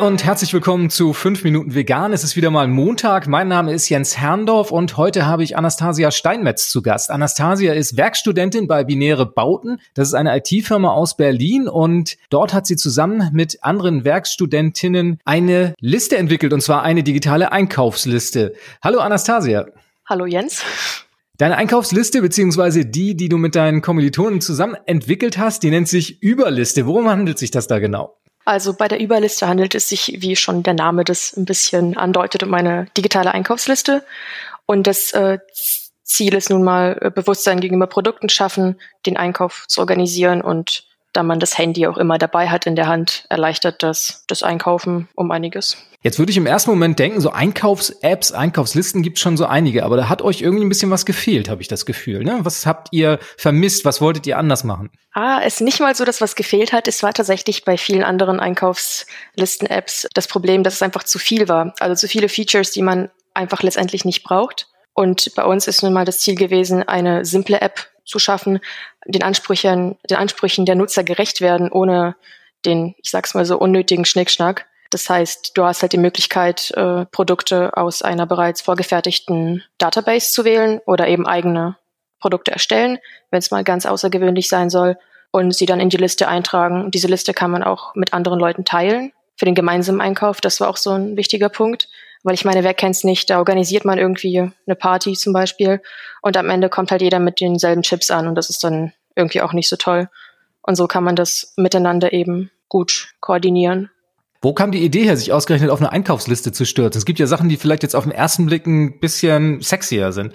und herzlich willkommen zu 5 Minuten Vegan. Es ist wieder mal Montag. Mein Name ist Jens Herrndorf und heute habe ich Anastasia Steinmetz zu Gast. Anastasia ist Werkstudentin bei Binäre Bauten. Das ist eine IT-Firma aus Berlin und dort hat sie zusammen mit anderen Werkstudentinnen eine Liste entwickelt und zwar eine digitale Einkaufsliste. Hallo Anastasia. Hallo Jens. Deine Einkaufsliste beziehungsweise die, die du mit deinen Kommilitonen zusammen entwickelt hast, die nennt sich Überliste. Worum handelt sich das da genau? Also bei der Überliste handelt es sich, wie schon der Name das ein bisschen andeutet, um eine digitale Einkaufsliste. Und das äh, Ziel ist nun mal äh, Bewusstsein gegenüber Produkten schaffen, den Einkauf zu organisieren und da man das Handy auch immer dabei hat in der Hand, erleichtert das das Einkaufen um einiges. Jetzt würde ich im ersten Moment denken, so Einkaufs-Apps, Einkaufslisten gibt es schon so einige, aber da hat euch irgendwie ein bisschen was gefehlt, habe ich das Gefühl. Ne? Was habt ihr vermisst? Was wolltet ihr anders machen? Ah, es ist nicht mal so, dass was gefehlt hat. Es war tatsächlich bei vielen anderen Einkaufslisten-Apps das Problem, dass es einfach zu viel war. Also zu viele Features, die man einfach letztendlich nicht braucht. Und bei uns ist nun mal das Ziel gewesen, eine simple App zu schaffen, den Ansprüchen, den Ansprüchen der Nutzer gerecht werden, ohne den, ich sag's mal so, unnötigen Schnickschnack. Das heißt, du hast halt die Möglichkeit, äh, Produkte aus einer bereits vorgefertigten Database zu wählen oder eben eigene Produkte erstellen, wenn es mal ganz außergewöhnlich sein soll, und sie dann in die Liste eintragen. Diese Liste kann man auch mit anderen Leuten teilen für den gemeinsamen Einkauf. Das war auch so ein wichtiger Punkt. Weil ich meine, wer kennt's nicht? Da organisiert man irgendwie eine Party zum Beispiel und am Ende kommt halt jeder mit denselben Chips an und das ist dann irgendwie auch nicht so toll. Und so kann man das miteinander eben gut koordinieren. Wo kam die Idee her, sich ausgerechnet auf eine Einkaufsliste zu stürzen? Es gibt ja Sachen, die vielleicht jetzt auf den ersten Blick ein bisschen sexier sind.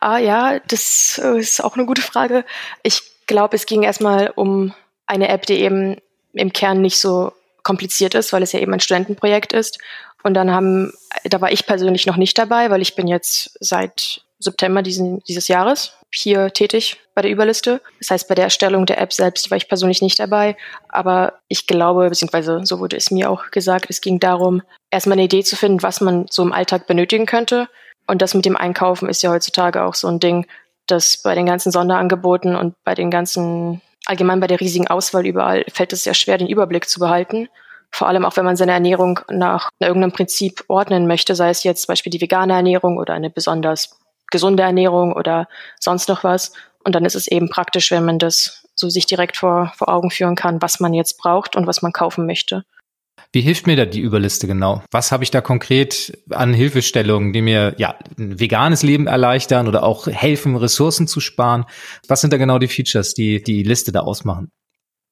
Ah ja, das äh, ist auch eine gute Frage. Ich glaube, es ging erstmal um eine App, die eben im Kern nicht so kompliziert ist, weil es ja eben ein Studentenprojekt ist. Und dann haben, da war ich persönlich noch nicht dabei, weil ich bin jetzt seit September diesen, dieses Jahres hier tätig bei der Überliste. Das heißt, bei der Erstellung der App selbst war ich persönlich nicht dabei. Aber ich glaube, beziehungsweise so wurde es mir auch gesagt, es ging darum, erstmal eine Idee zu finden, was man so im Alltag benötigen könnte. Und das mit dem Einkaufen ist ja heutzutage auch so ein Ding, dass bei den ganzen Sonderangeboten und bei den ganzen, allgemein bei der riesigen Auswahl überall, fällt es sehr schwer, den Überblick zu behalten. Vor allem auch, wenn man seine Ernährung nach irgendeinem Prinzip ordnen möchte, sei es jetzt zum Beispiel die vegane Ernährung oder eine besonders gesunde Ernährung oder sonst noch was. Und dann ist es eben praktisch, wenn man das so sich direkt vor, vor Augen führen kann, was man jetzt braucht und was man kaufen möchte. Wie hilft mir da die Überliste genau? Was habe ich da konkret an Hilfestellungen, die mir ja ein veganes Leben erleichtern oder auch helfen, Ressourcen zu sparen? Was sind da genau die Features, die die Liste da ausmachen?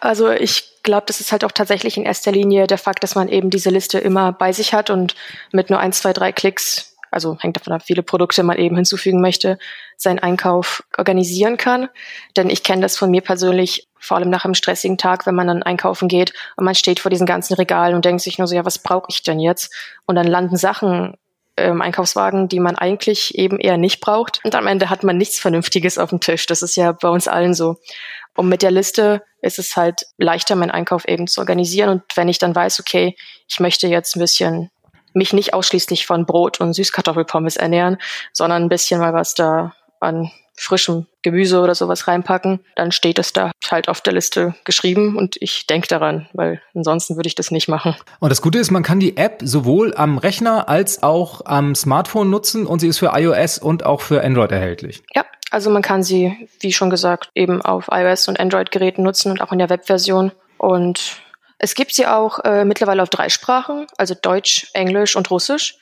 Also ich glaube, das ist halt auch tatsächlich in erster Linie der Fakt, dass man eben diese Liste immer bei sich hat und mit nur ein, zwei, drei Klicks, also hängt davon ab, viele Produkte man eben hinzufügen möchte, seinen Einkauf organisieren kann. Denn ich kenne das von mir persönlich, vor allem nach einem stressigen Tag, wenn man dann einkaufen geht und man steht vor diesen ganzen Regalen und denkt sich nur so, ja, was brauche ich denn jetzt? Und dann landen Sachen im Einkaufswagen, die man eigentlich eben eher nicht braucht. Und am Ende hat man nichts Vernünftiges auf dem Tisch. Das ist ja bei uns allen so. Und mit der Liste ist es halt leichter, meinen Einkauf eben zu organisieren. Und wenn ich dann weiß, okay, ich möchte jetzt ein bisschen mich nicht ausschließlich von Brot und Süßkartoffelpommes ernähren, sondern ein bisschen mal was da an frischem Gemüse oder sowas reinpacken, dann steht es da halt auf der Liste geschrieben und ich denke daran, weil ansonsten würde ich das nicht machen. Und das Gute ist, man kann die App sowohl am Rechner als auch am Smartphone nutzen und sie ist für iOS und auch für Android erhältlich. Ja, also man kann sie, wie schon gesagt, eben auf iOS und Android-Geräten nutzen und auch in der Webversion. Und es gibt sie auch äh, mittlerweile auf drei Sprachen, also Deutsch, Englisch und Russisch.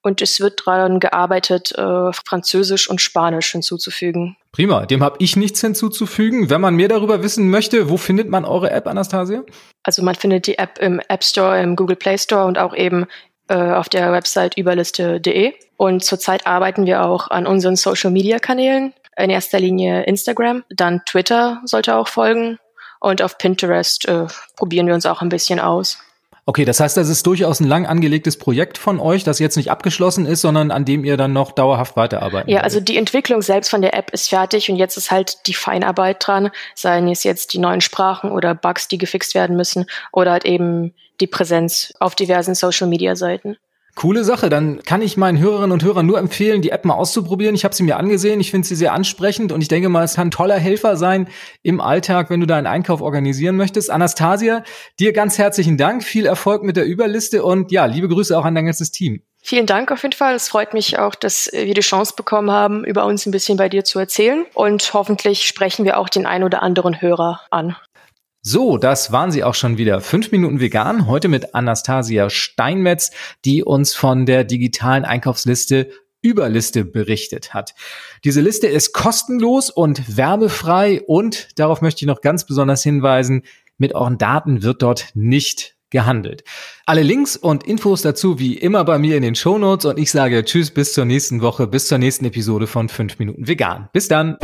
Und es wird daran gearbeitet, äh, Französisch und Spanisch hinzuzufügen. Prima, dem habe ich nichts hinzuzufügen. Wenn man mehr darüber wissen möchte, wo findet man eure App, Anastasia? Also man findet die App im App Store, im Google Play Store und auch eben äh, auf der Website überliste.de. Und zurzeit arbeiten wir auch an unseren Social-Media-Kanälen in erster Linie Instagram, dann Twitter sollte auch folgen und auf Pinterest äh, probieren wir uns auch ein bisschen aus. Okay, das heißt, das ist durchaus ein lang angelegtes Projekt von euch, das jetzt nicht abgeschlossen ist, sondern an dem ihr dann noch dauerhaft weiterarbeiten Ja, also die Entwicklung selbst von der App ist fertig und jetzt ist halt die Feinarbeit dran, seien es jetzt die neuen Sprachen oder Bugs, die gefixt werden müssen oder halt eben die Präsenz auf diversen Social-Media-Seiten. Coole Sache. Dann kann ich meinen Hörerinnen und Hörern nur empfehlen, die App mal auszuprobieren. Ich habe sie mir angesehen. Ich finde sie sehr ansprechend und ich denke mal, es kann ein toller Helfer sein im Alltag, wenn du deinen Einkauf organisieren möchtest. Anastasia, dir ganz herzlichen Dank. Viel Erfolg mit der Überliste und ja, liebe Grüße auch an dein ganzes Team. Vielen Dank auf jeden Fall. Es freut mich auch, dass wir die Chance bekommen haben, über uns ein bisschen bei dir zu erzählen. Und hoffentlich sprechen wir auch den ein oder anderen Hörer an. So, das waren sie auch schon wieder. Fünf Minuten vegan. Heute mit Anastasia Steinmetz, die uns von der digitalen Einkaufsliste Überliste berichtet hat. Diese Liste ist kostenlos und werbefrei und darauf möchte ich noch ganz besonders hinweisen, mit euren Daten wird dort nicht gehandelt. Alle Links und Infos dazu wie immer bei mir in den Show Notes und ich sage Tschüss bis zur nächsten Woche, bis zur nächsten Episode von 5 Minuten Vegan. Bis dann!